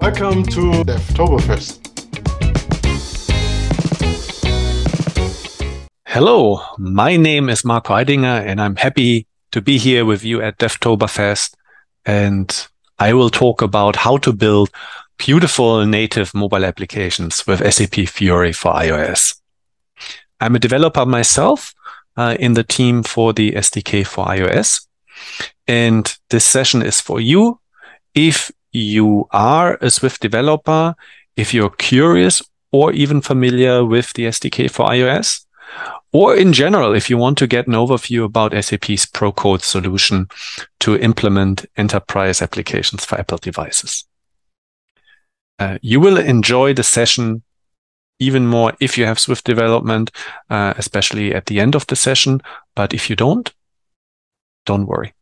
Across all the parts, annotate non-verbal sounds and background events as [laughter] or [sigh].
Welcome to Devtoberfest. Hello, my name is Marco Eidinger and I'm happy to be here with you at Devtoberfest. And I will talk about how to build beautiful native mobile applications with SAP Fiori for iOS. I'm a developer myself uh, in the team for the SDK for iOS. And this session is for you if you are a Swift developer, if you're curious or even familiar with the SDK for iOS, or in general, if you want to get an overview about SAP's ProCode solution to implement enterprise applications for Apple devices. Uh, you will enjoy the session even more if you have Swift development, uh, especially at the end of the session. But if you don't, don't worry.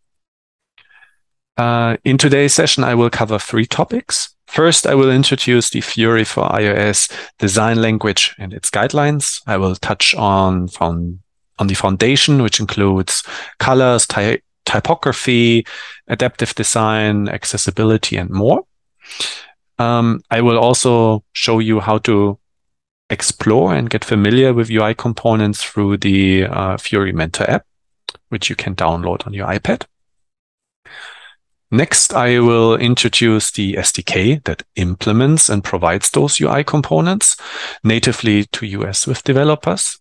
Uh, in today's session, I will cover three topics. First, I will introduce the Fiori for iOS design language and its guidelines. I will touch on, on, on the foundation, which includes colors, ty typography, adaptive design, accessibility, and more. Um, I will also show you how to explore and get familiar with UI components through the uh, Fiori Mentor app, which you can download on your iPad. Next, I will introduce the SDK that implements and provides those UI components natively to US Swift developers.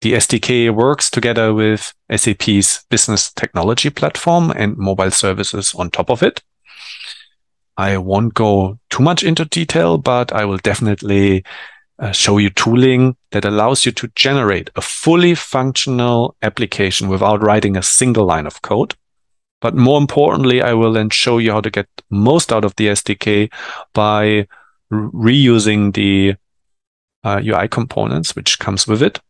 The SDK works together with SAP's business technology platform and mobile services on top of it. I won't go too much into detail, but I will definitely uh, show you tooling that allows you to generate a fully functional application without writing a single line of code. But more importantly, I will then show you how to get most out of the SDK by reusing the uh, UI components, which comes with it.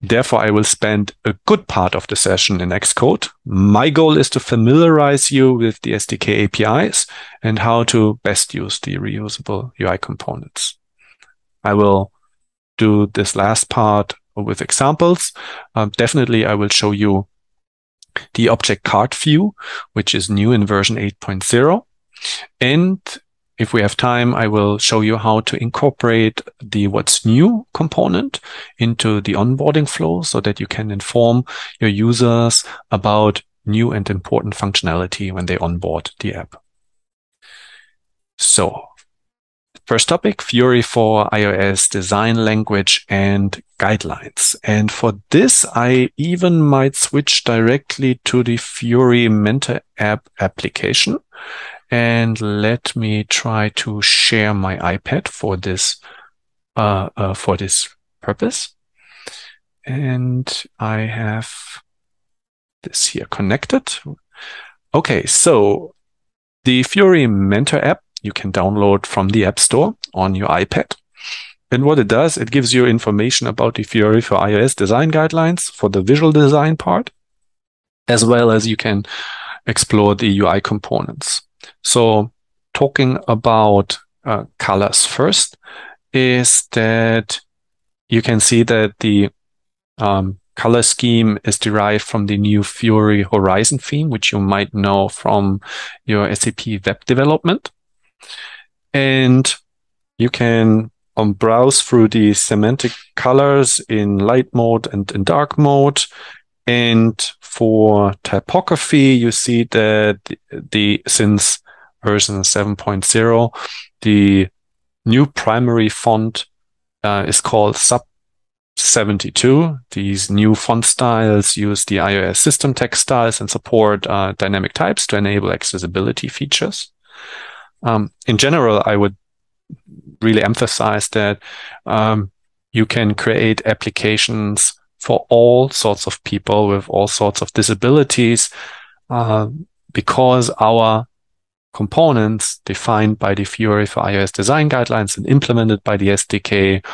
Therefore, I will spend a good part of the session in Xcode. My goal is to familiarize you with the SDK APIs and how to best use the reusable UI components. I will do this last part with examples. Um, definitely, I will show you the object card view, which is new in version 8.0. And if we have time, I will show you how to incorporate the what's new component into the onboarding flow so that you can inform your users about new and important functionality when they onboard the app. So First topic, Fiori for iOS design language and guidelines. And for this, I even might switch directly to the Fiori Mentor app application. And let me try to share my iPad for this, uh, uh, for this purpose. And I have this here connected. Okay. So the Fiori Mentor app you can download from the App Store on your iPad. And what it does, it gives you information about the Fiori for iOS design guidelines for the visual design part, as well as you can explore the UI components. So talking about uh, colors first is that you can see that the um, color scheme is derived from the new Fiori Horizon theme, which you might know from your SAP web development. And you can um, browse through the semantic colors in light mode and in dark mode. And for typography, you see that the, since version 7.0, the new primary font uh, is called Sub 72. These new font styles use the iOS system text styles and support uh, dynamic types to enable accessibility features. Um, in general, I would really emphasize that um, you can create applications for all sorts of people with all sorts of disabilities uh, because our components defined by the Fiori for iOS design guidelines and implemented by the SDK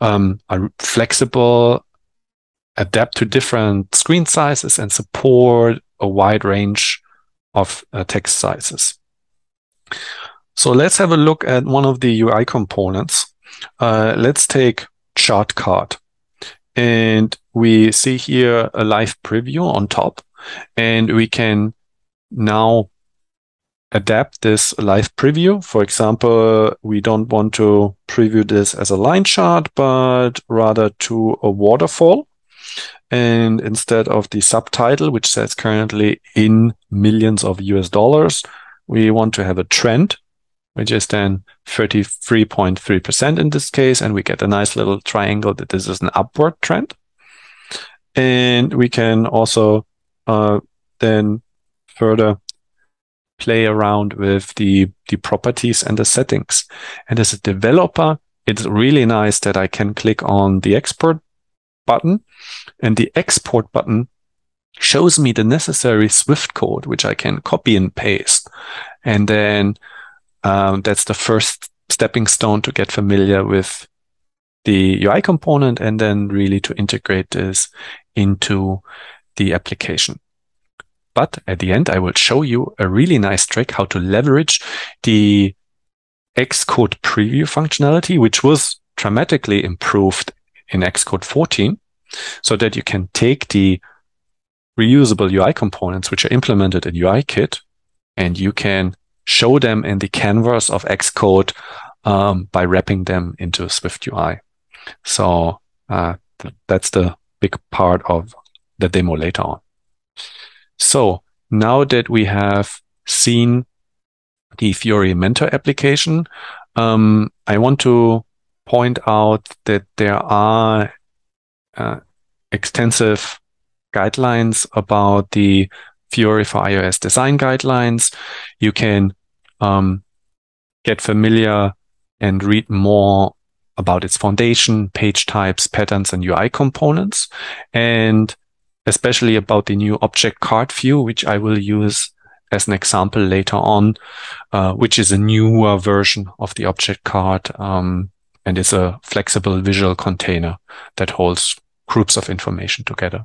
um, are flexible, adapt to different screen sizes, and support a wide range of uh, text sizes. So let's have a look at one of the UI components. Uh, let's take chart card. And we see here a live preview on top. And we can now adapt this live preview. For example, we don't want to preview this as a line chart, but rather to a waterfall. And instead of the subtitle, which says currently in millions of US dollars, we want to have a trend, which is then 33.3% in this case. And we get a nice little triangle that this is an upward trend. And we can also uh, then further play around with the, the properties and the settings. And as a developer, it's really nice that I can click on the export button and the export button shows me the necessary Swift code, which I can copy and paste. And then um, that's the first stepping stone to get familiar with the UI component and then really to integrate this into the application. But at the end, I will show you a really nice trick how to leverage the Xcode preview functionality, which was dramatically improved in Xcode 14 so that you can take the reusable UI components, which are implemented in UIKit, and you can show them in the canvas of Xcode um, by wrapping them into Swift UI. So uh, th that's the big part of the demo later on. So now that we have seen the Fiori Mentor application, um, I want to point out that there are uh, extensive guidelines about the Fiori for iOS design guidelines. You can um, get familiar and read more about its foundation, page types, patterns, and UI components. And especially about the new object card view, which I will use as an example later on, uh, which is a newer version of the object card um, and is a flexible visual container that holds groups of information together.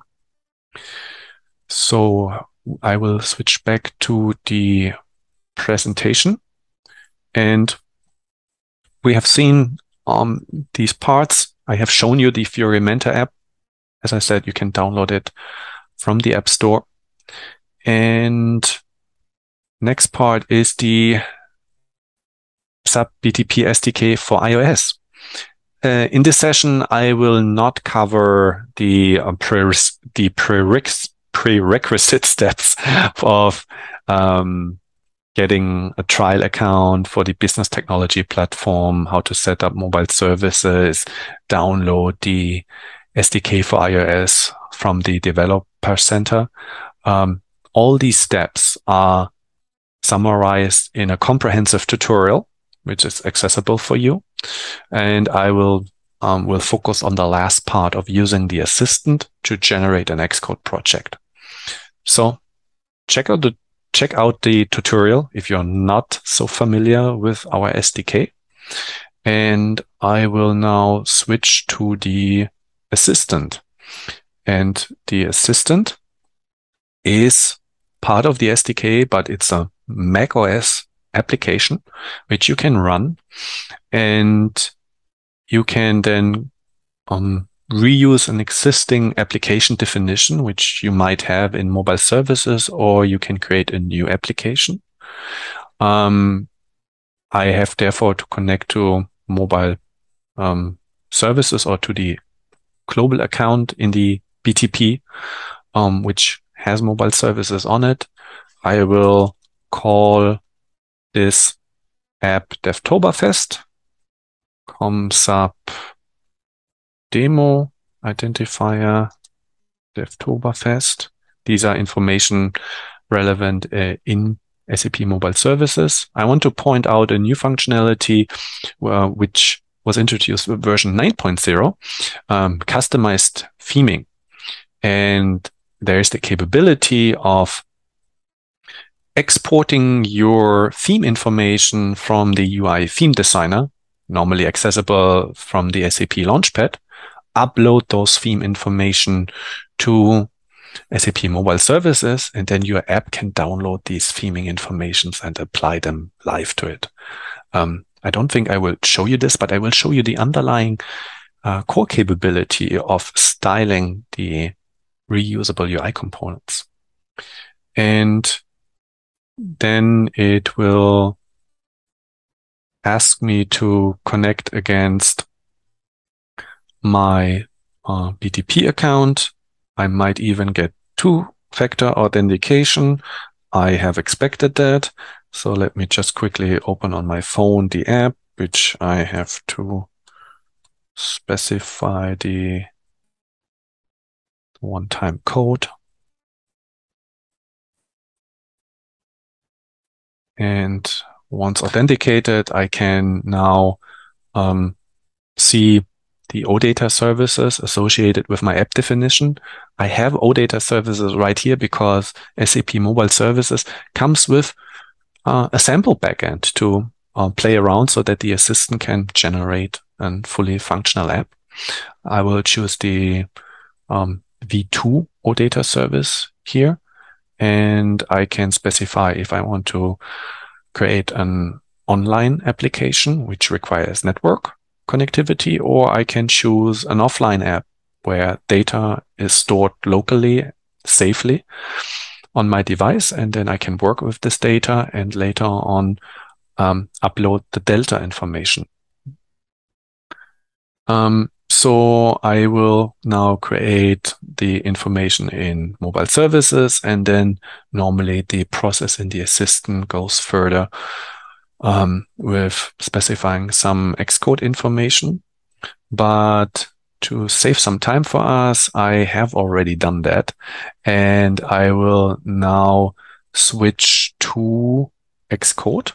So I will switch back to the presentation and we have seen um, these parts. I have shown you the Fiori Mentor app as I said, you can download it from the App Store. And next part is the SAP BTP SDK for iOS. Uh, in this session, I will not cover the uh, the prerequisite, prerequisite [laughs] steps of um, getting a trial account for the business technology platform, how to set up mobile services, download the SDK for iOS from the developer center. Um, all these steps are summarized in a comprehensive tutorial, which is accessible for you. And I will um, will focus on the last part of using the assistant to generate an Xcode project. So check out the check out the tutorial if you're not so familiar with our SDK. And I will now switch to the assistant. And the assistant is part of the SDK, but it's a Mac OS application which you can run and you can then um, reuse an existing application definition, which you might have in mobile services, or you can create a new application. Um, I have therefore to connect to mobile um, services or to the global account in the BTP, um, which has mobile services on it. I will call this app DevToberfest, comes up demo identifier DevToberfest. These are information relevant uh, in SAP mobile services. I want to point out a new functionality uh, which was introduced with version 9.0, um, customized theming. And there's the capability of exporting your theme information from the UI theme designer, normally accessible from the SAP Launchpad, upload those theme information to SAP mobile services, and then your app can download these theming informations and apply them live to it. Um, I don't think I will show you this, but I will show you the underlying uh, core capability of styling the reusable UI components. And then it will ask me to connect against my uh, BTP account. I might even get two factor authentication. I have expected that. So let me just quickly open on my phone the app, which I have to specify the one-time code. And once authenticated, I can now um, see the OData services associated with my app definition. I have OData services right here because SAP Mobile Services comes with uh, a sample backend to uh, play around so that the assistant can generate a fully functional app. I will choose the um, V2 OData service here, and I can specify if I want to create an online application, which requires network connectivity, or I can choose an offline app where data is stored locally, safely on my device. And then I can work with this data and later on um, upload the Delta information. Um, so I will now create the information in mobile services and then normally the process in the assistant goes further um, with specifying some Xcode information. But to save some time for us, I have already done that. And I will now switch to Xcode,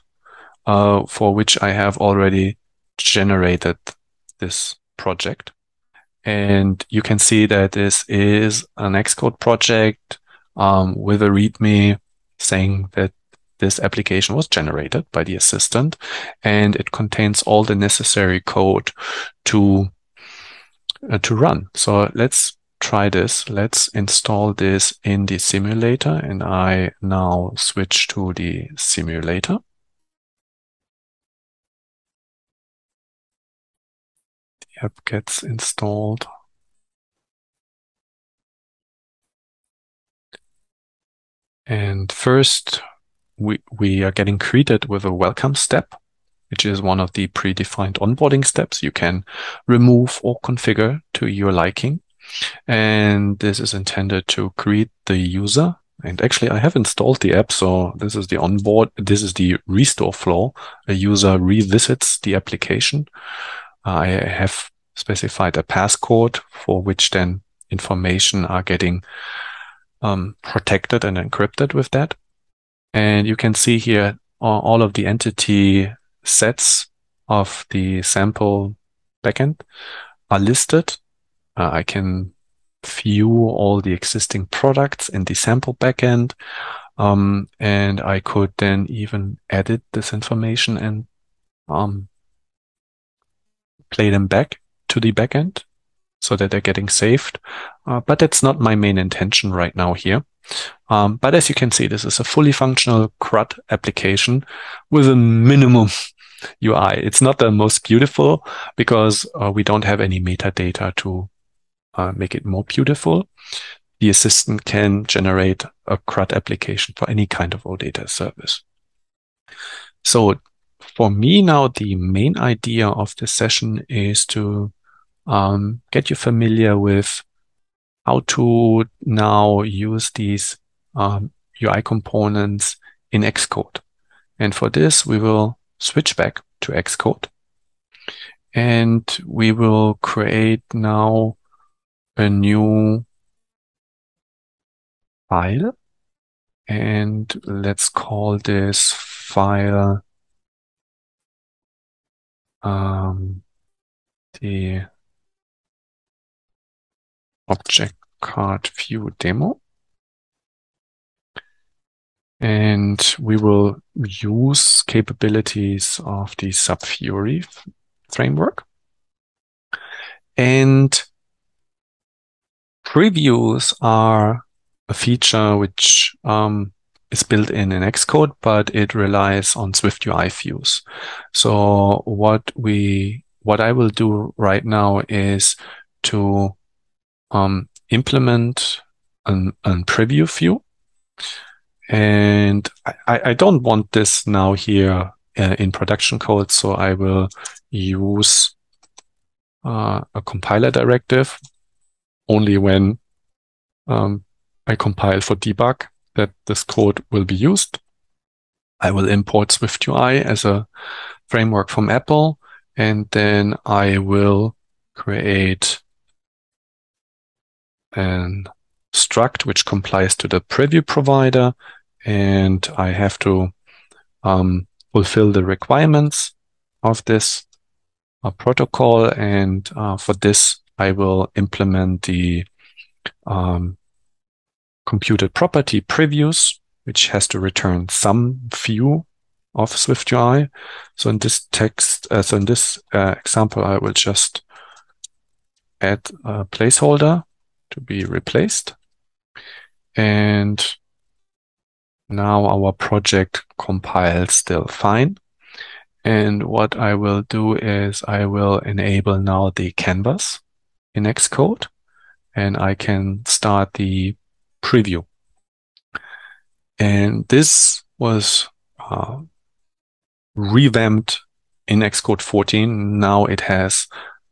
uh, for which I have already generated this project. And you can see that this is an Xcode project um, with a README saying that this application was generated by the assistant and it contains all the necessary code to uh, to run. So let's try this. Let's install this in the simulator and I now switch to the simulator. The app gets installed. And first we, we are getting greeted with a welcome step, which is one of the predefined onboarding steps you can remove or configure to your liking. And this is intended to greet the user. And actually, I have installed the app. So this is the onboard. This is the restore flow. A user revisits the application. I have specified a passcode for which then information are getting um, protected and encrypted with that. And you can see here all of the entity sets of the sample backend are listed. Uh, I can view all the existing products in the sample backend. Um, and I could then even edit this information and um, play them back to the backend so that they're getting saved. Uh, but that's not my main intention right now here. Um, but as you can see, this is a fully functional CRUD application with a minimum [laughs] UI. It's not the most beautiful because uh, we don't have any metadata to uh, make it more beautiful. The assistant can generate a CRUD application for any kind of OData service. So for me now, the main idea of this session is to um, get you familiar with how to now use these um, UI components in Xcode. And for this, we will switch back to Xcode and we will create now a new file and let's call this file um, the object card view demo. And we will use capabilities of the SAP framework. And previews are a feature which um, is built in in Xcode, but it relies on Swift UI views. So what we, what I will do right now is to um, implement an, an preview view. And I, I don't want this now here uh, in production code, so I will use uh, a compiler directive only when um, I compile for debug that this code will be used. I will import SwiftUI as a framework from Apple, and then I will create an struct which complies to the preview provider, and I have to um, fulfill the requirements of this uh, protocol. And uh, for this, I will implement the um, computed property previews, which has to return some view of SwiftUI. So in this text, uh, so in this uh, example, I will just add a placeholder to be replaced. And now our project compiles still fine. And what I will do is I will enable now the canvas in Xcode and I can start the preview. And this was uh, revamped in Xcode 14. Now it has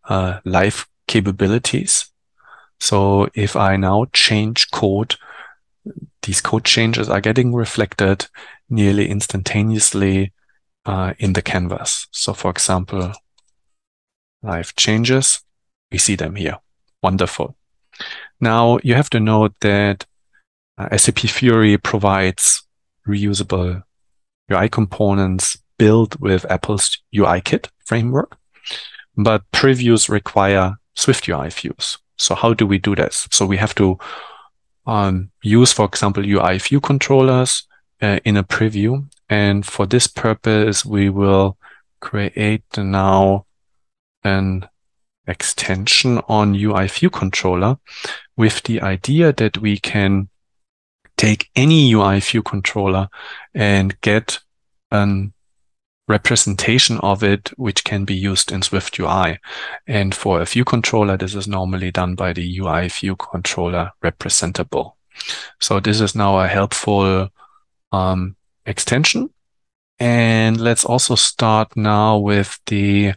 uh, live capabilities. So if I now change code, these code changes are getting reflected nearly instantaneously uh, in the canvas. So for example, live changes, we see them here. Wonderful. Now you have to note that uh, SAP Fiori provides reusable UI components built with Apple's UIKit framework, but previews require Swift UI views. So how do we do this? So we have to um, use, for example, UI view controllers uh, in a preview. And for this purpose, we will create now an extension on UI view controller with the idea that we can take any UI view controller and get an representation of it, which can be used in Swift UI. And for a view controller, this is normally done by the UI view controller representable. So this is now a helpful um, extension. And let's also start now with the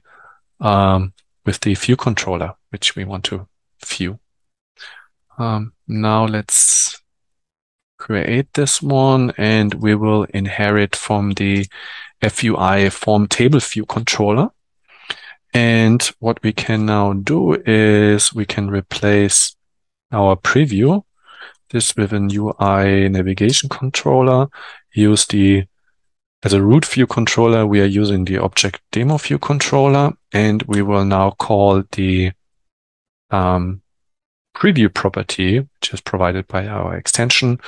um, with the view controller, which we want to view. Um, now let's create this one and we will inherit from the FUI form table view controller. And what we can now do is we can replace our preview, this with an UI navigation controller, use the, as a root view controller, we are using the object demo view controller, and we will now call the um, preview property, which is provided by our extension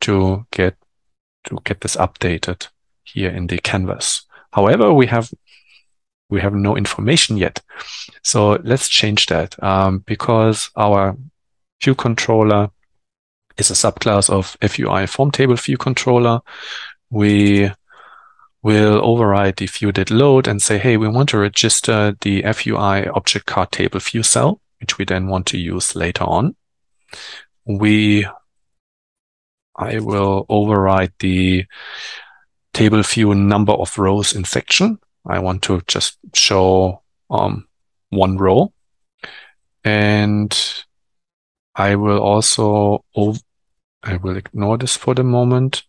to get, to get this updated here in the canvas. However, we have we have no information yet. So let's change that um, because our view controller is a subclass of FUI form table view controller. We will override the view did load and say, hey, we want to register the FUI object card table view cell, which we then want to use later on. We I will override the table view number of rows in section. I want to just show um, one row. And I will also, I will ignore this for the moment.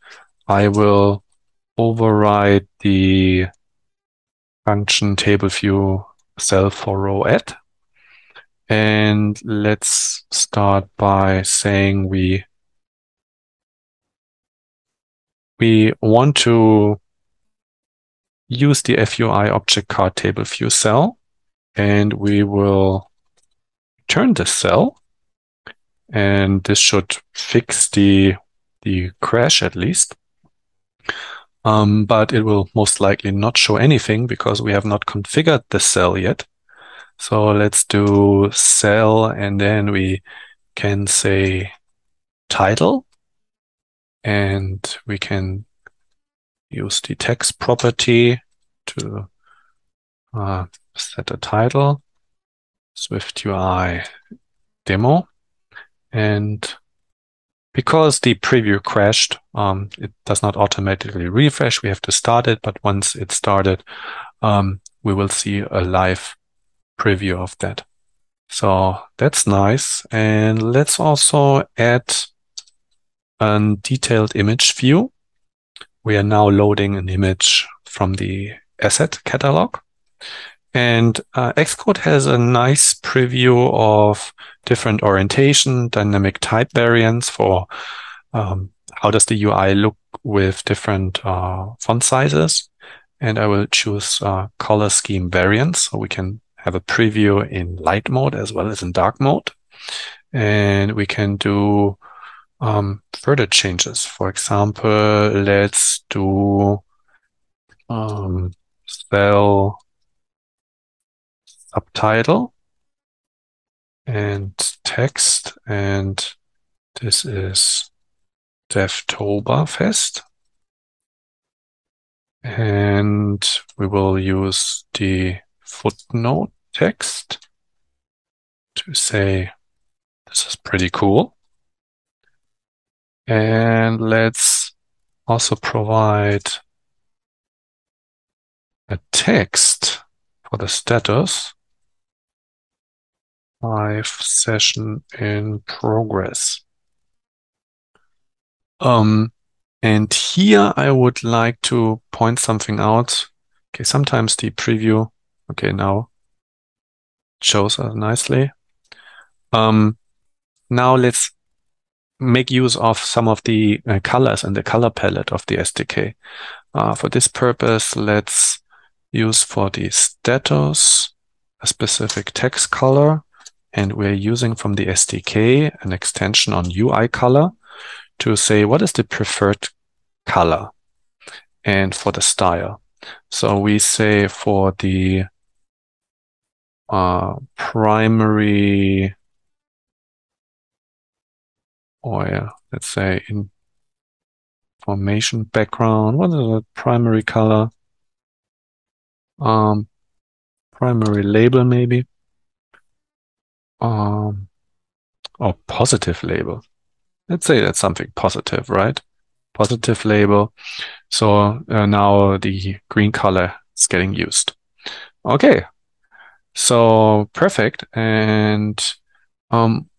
I will override the function table view cell for row at. And let's start by saying we we want to use the FUI object card table view cell, and we will turn the cell. And this should fix the, the crash at least. Um, but it will most likely not show anything because we have not configured the cell yet. So let's do cell and then we can say title and we can use the text property to uh, set a title, Swift UI demo, and because the preview crashed, um, it does not automatically refresh. We have to start it, but once it's started, um, we will see a live preview of that. So that's nice. And let's also add a detailed image view. We are now loading an image from the asset catalog. And uh, Xcode has a nice preview of different orientation, dynamic type variants for um, how does the UI look with different uh, font sizes. And I will choose uh, color scheme variants so we can have a preview in light mode as well as in dark mode. And we can do um, further changes. For example, let's do um, cell subtitle and text. And this is Devtoberfest. And we will use the footnote text to say this is pretty cool. And let's also provide a text for the status live session in progress. Um, and here I would like to point something out. Okay, sometimes the preview, okay, now shows us nicely. Um, now let's make use of some of the uh, colors and the color palette of the SDK. Uh, for this purpose, let's use for the status a specific text color and we're using from the SDK an extension on UI color to say what is the preferred color and for the style. So we say for the uh, primary or let's say in formation background, what is the primary color? Um, primary label maybe um, or positive label. Let's say that's something positive, right? Positive label. So uh, now the green color is getting used. Okay. So perfect. And um,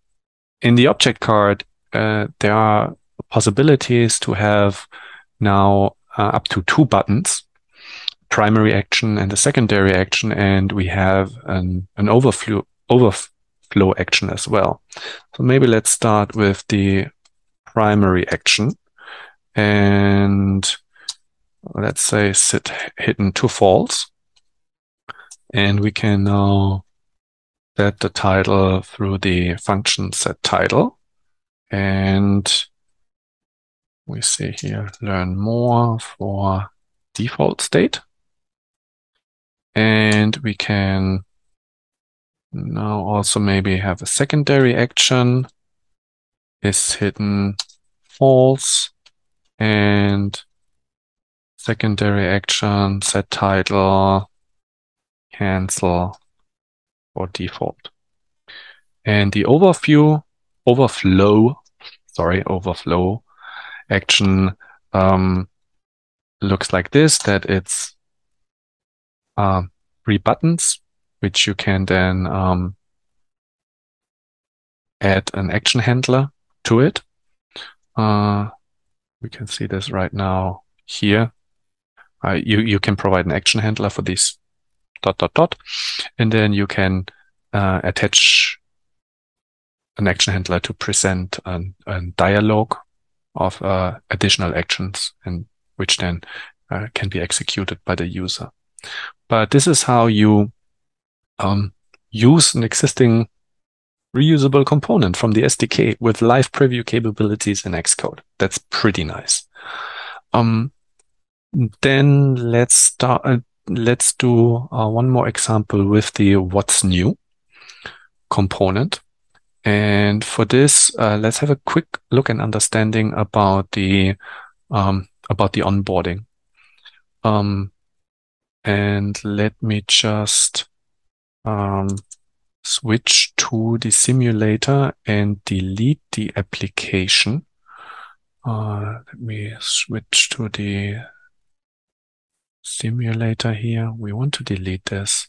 in the object card, uh, there are possibilities to have now uh, up to two buttons, primary action and a secondary action. And we have an, an overflow, overflow action as well. So maybe let's start with the primary action and let's say set hidden to false. And we can now set the title through the function set title. And we see here, learn more for default state. And we can now also maybe have a secondary action is hidden false and secondary action set title cancel or default. And the overview overflow, sorry, overflow action um, looks like this, that it's um, three buttons which you can then um, add an action handler to it. Uh, we can see this right now here. Uh, you, you can provide an action handler for this dot, dot, dot, and then you can uh, attach an action handler to present a dialogue of uh, additional actions and which then uh, can be executed by the user. But this is how you um, use an existing reusable component from the SDK with live preview capabilities in Xcode. That's pretty nice. Um, then let's start. Uh, let's do uh, one more example with the what's new component. And for this, uh, let's have a quick look and understanding about the um, about the onboarding. Um, and let me just um, switch to the simulator and delete the application Uh, let me switch to the simulator here. We want to delete this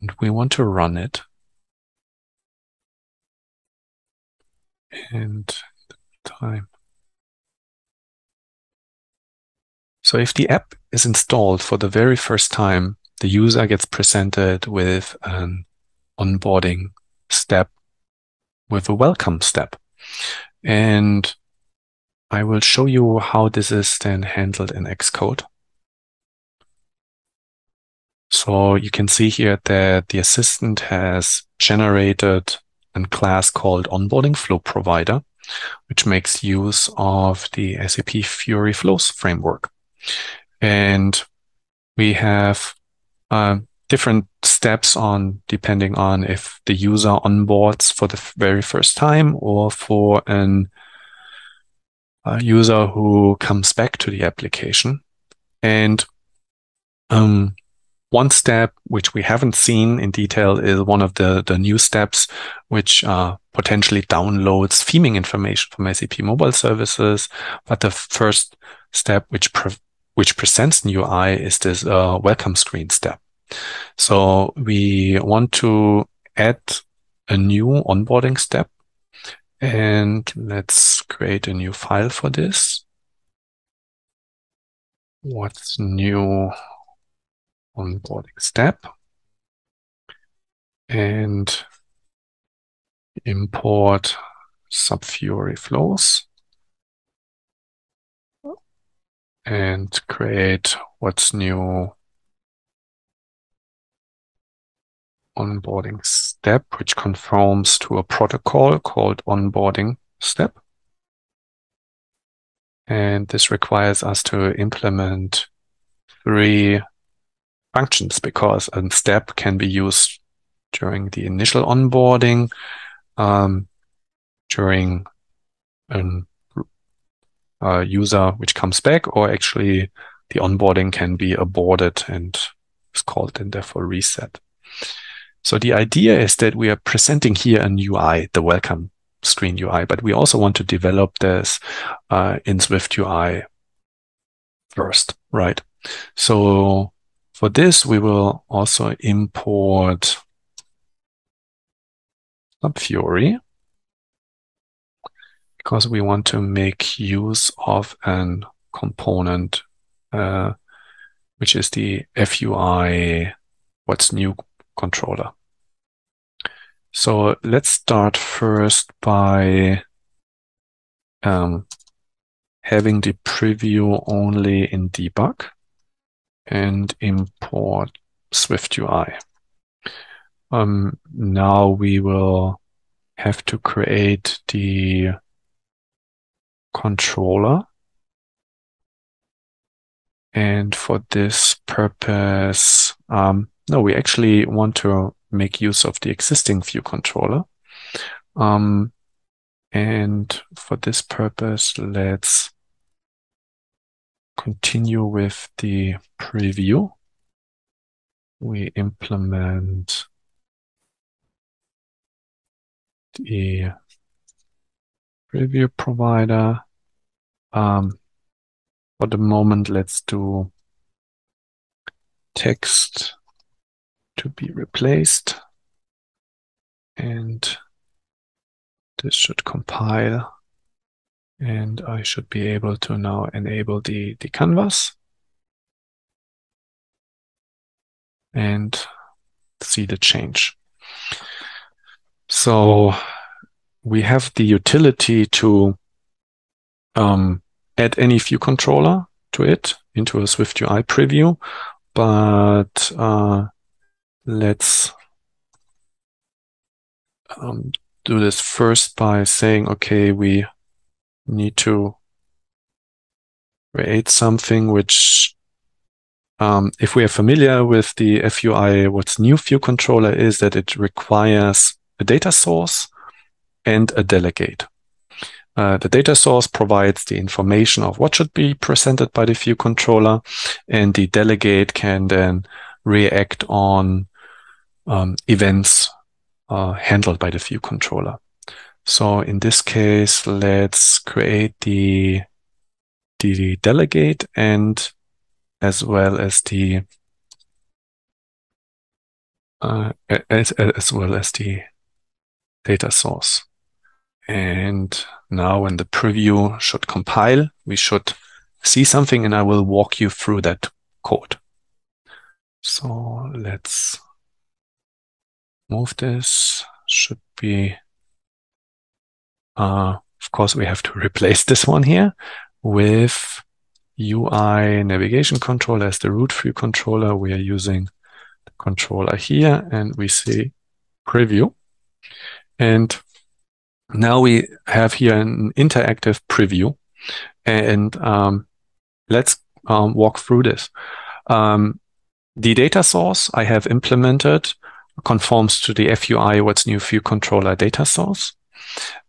and we want to run it. And time. So if the app is installed for the very first time, the user gets presented with an onboarding step with a welcome step. And I will show you how this is then handled in Xcode. So you can see here that the assistant has generated a class called onboarding flow provider, which makes use of the SAP Fiori flows framework. And we have uh, different steps on depending on if the user onboards for the very first time or for an a user who comes back to the application. And um, one step which we haven't seen in detail is one of the, the new steps, which uh, potentially downloads theming information from SAP mobile services. But the first step, which pre- which presents new UI, is this uh, welcome screen step. So we want to add a new onboarding step and let's create a new file for this. What's new onboarding step? And import SAP-Fiori flows and create what's new onboarding step, which conforms to a protocol called onboarding step. And this requires us to implement three functions because a step can be used during the initial onboarding, um, during an, a user which comes back, or actually the onboarding can be aborted and is called and therefore reset. So the idea is that we are presenting here an UI, the welcome screen UI, but we also want to develop this uh, in Swift UI first, right? So for this, we will also import SAP-Fiori because we want to make use of an component, uh, which is the FUI what's new controller. So let's start first by um, having the preview only in debug and import Swift UI. Um, now we will have to create the controller. And for this purpose, um, no, we actually want to make use of the existing view controller. Um, and for this purpose, let's continue with the preview. We implement the preview provider. Um, for the moment, let's do text to be replaced. And this should compile. And I should be able to now enable the, the canvas. And see the change. So we have the utility to um, add any view controller to it into a Swift UI preview, but uh, let's um, do this first by saying, okay, we need to create something which, um, if we are familiar with the FUI, what's new view controller is that it requires a data source and a delegate. Uh, the data source provides the information of what should be presented by the view controller, and the delegate can then react on um, events uh, handled by the view controller. So in this case, let's create the the delegate and as well as the uh, as, as well as the data source. And now when the preview should compile, we should see something and I will walk you through that code. So let's move this. Should be, uh, of course, we have to [laughs] replace this one here with UI navigation controller as the root view controller. We are using the controller here and we see preview. And now we have here an interactive preview and um, let's um, walk through this. Um, the data source I have implemented conforms to the FUI what's new view controller data source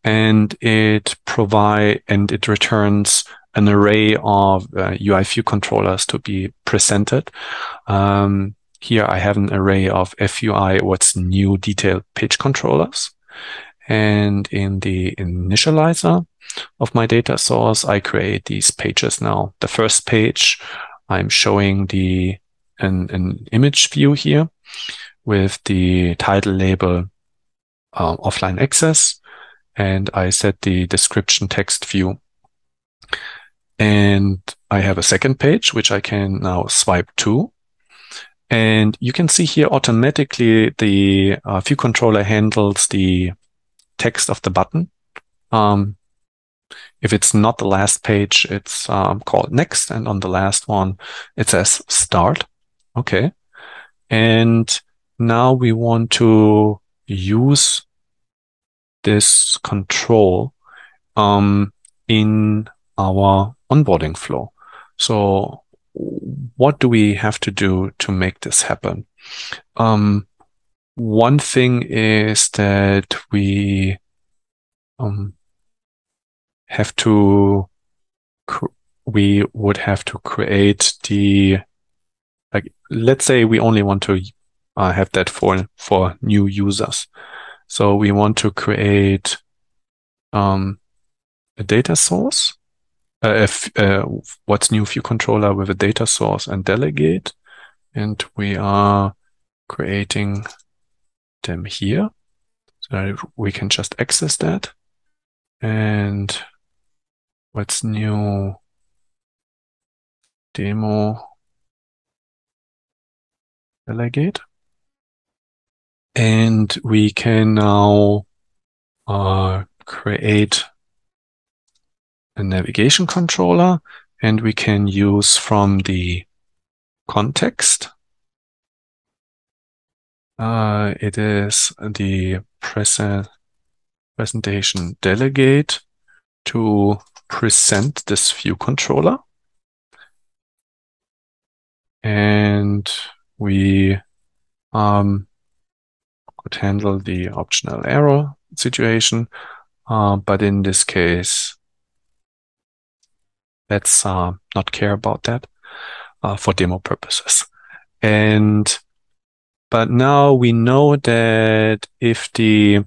and it provide and it returns an array of uh, UI view controllers to be presented. Um, here I have an array of FUI what's new detailed page controllers. And in the initializer of my data source, I create these pages now. The first page, I'm showing the an, an image view here with the title label uh, offline access. And I set the description text view. And I have a second page, which I can now swipe to. And you can see here automatically the uh, view controller handles the text of the button. Um, if it's not the last page, it's um, called next. And on the last one, it says start. Okay. And now we want to use this control um, in our onboarding flow. So what do we have to do to make this happen? Um, one thing is that we um, have to, we would have to create the, like, let's say we only want to uh, have that for, for new users. So we want to create um, a data source, uh, uh, what's new view controller with a data source and delegate. And we are creating them here. So we can just access that. And what's new demo delegate. And we can now uh, create a navigation controller and we can use from the context uh, it is the present presentation delegate to present this view controller. And we um, could handle the optional error situation. Uh, but in this case, let's uh, not care about that uh, for demo purposes. And but now we know that if the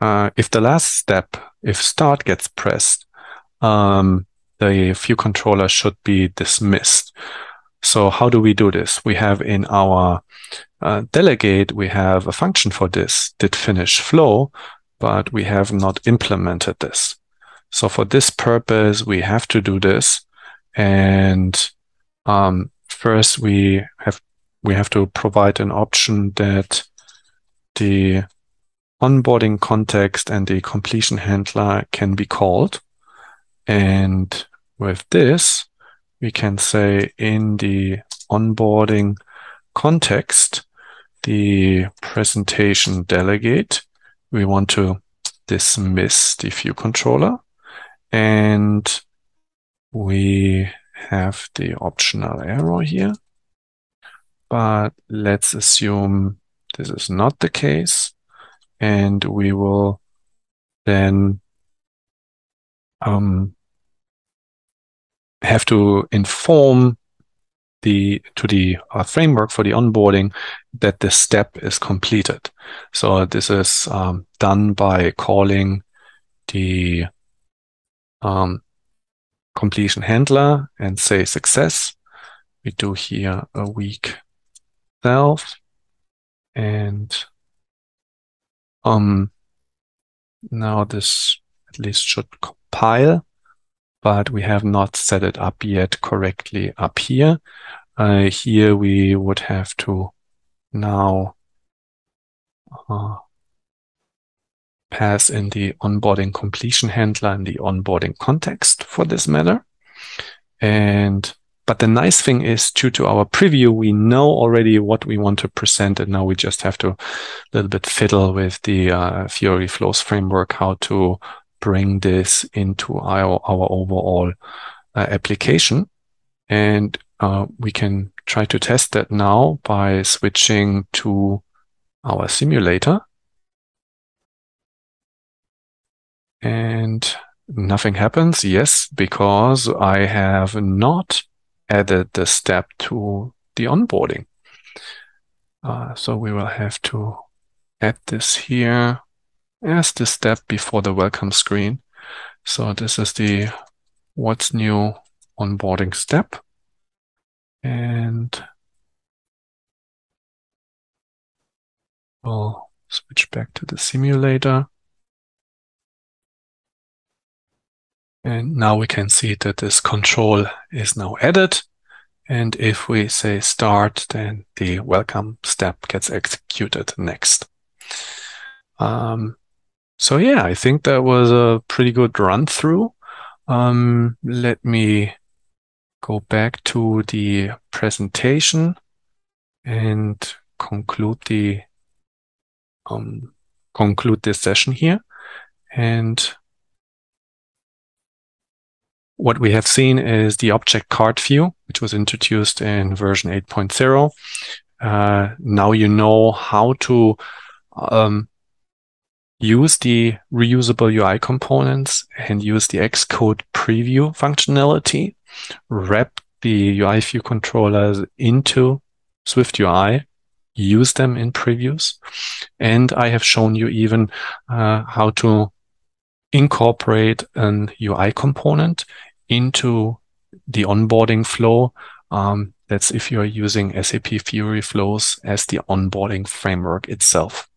uh, if the last step, if start gets pressed, um, the view controller should be dismissed. So how do we do this? We have in our uh, delegate, we have a function for this, did finish flow, but we have not implemented this. So for this purpose, we have to do this. And um, first we have we have to provide an option that the onboarding context and the completion handler can be called. And with this, we can say in the onboarding context, the presentation delegate, we want to dismiss the view controller and we have the optional error here but let's assume this is not the case. And we will then um, have to inform the to the uh, framework for the onboarding that the step is completed. So this is um, done by calling the um, completion handler and say success. We do here a weak self and um now this at least should compile, but we have not set it up yet correctly up here. Uh, here we would have to now uh, pass in the onboarding completion handler and the onboarding context for this matter. And but the nice thing is due to our preview, we know already what we want to present. And now we just have to a little bit fiddle with the uh, Fiori flows framework, how to bring this into our, our overall uh, application. And uh, we can try to test that now by switching to our simulator. And nothing happens. Yes, because I have not added the step to the onboarding. Uh, so we will have to add this here as the step before the welcome screen. So this is the what's new onboarding step. And we'll switch back to the simulator. And now we can see that this control is now added. And if we say start, then the welcome step gets executed next. Um, so yeah, I think that was a pretty good run through. Um, let me go back to the presentation and conclude the um, conclude this session here. And what we have seen is the object card view, which was introduced in version 8.0. Uh, now you know how to um, use the reusable UI components and use the Xcode preview functionality, wrap the UI view controllers into Swift UI, use them in previews. And I have shown you even uh, how to incorporate an UI component into the onboarding flow. Um, that's if you're using SAP Fiori flows as the onboarding framework itself.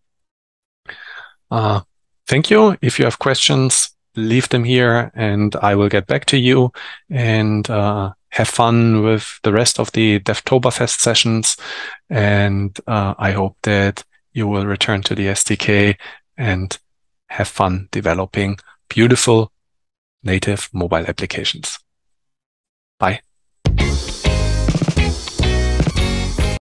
Uh, thank you. If you have questions, leave them here and I will get back to you and uh, have fun with the rest of the Devtoberfest sessions. And uh, I hope that you will return to the SDK and have fun developing beautiful native mobile applications. Bye.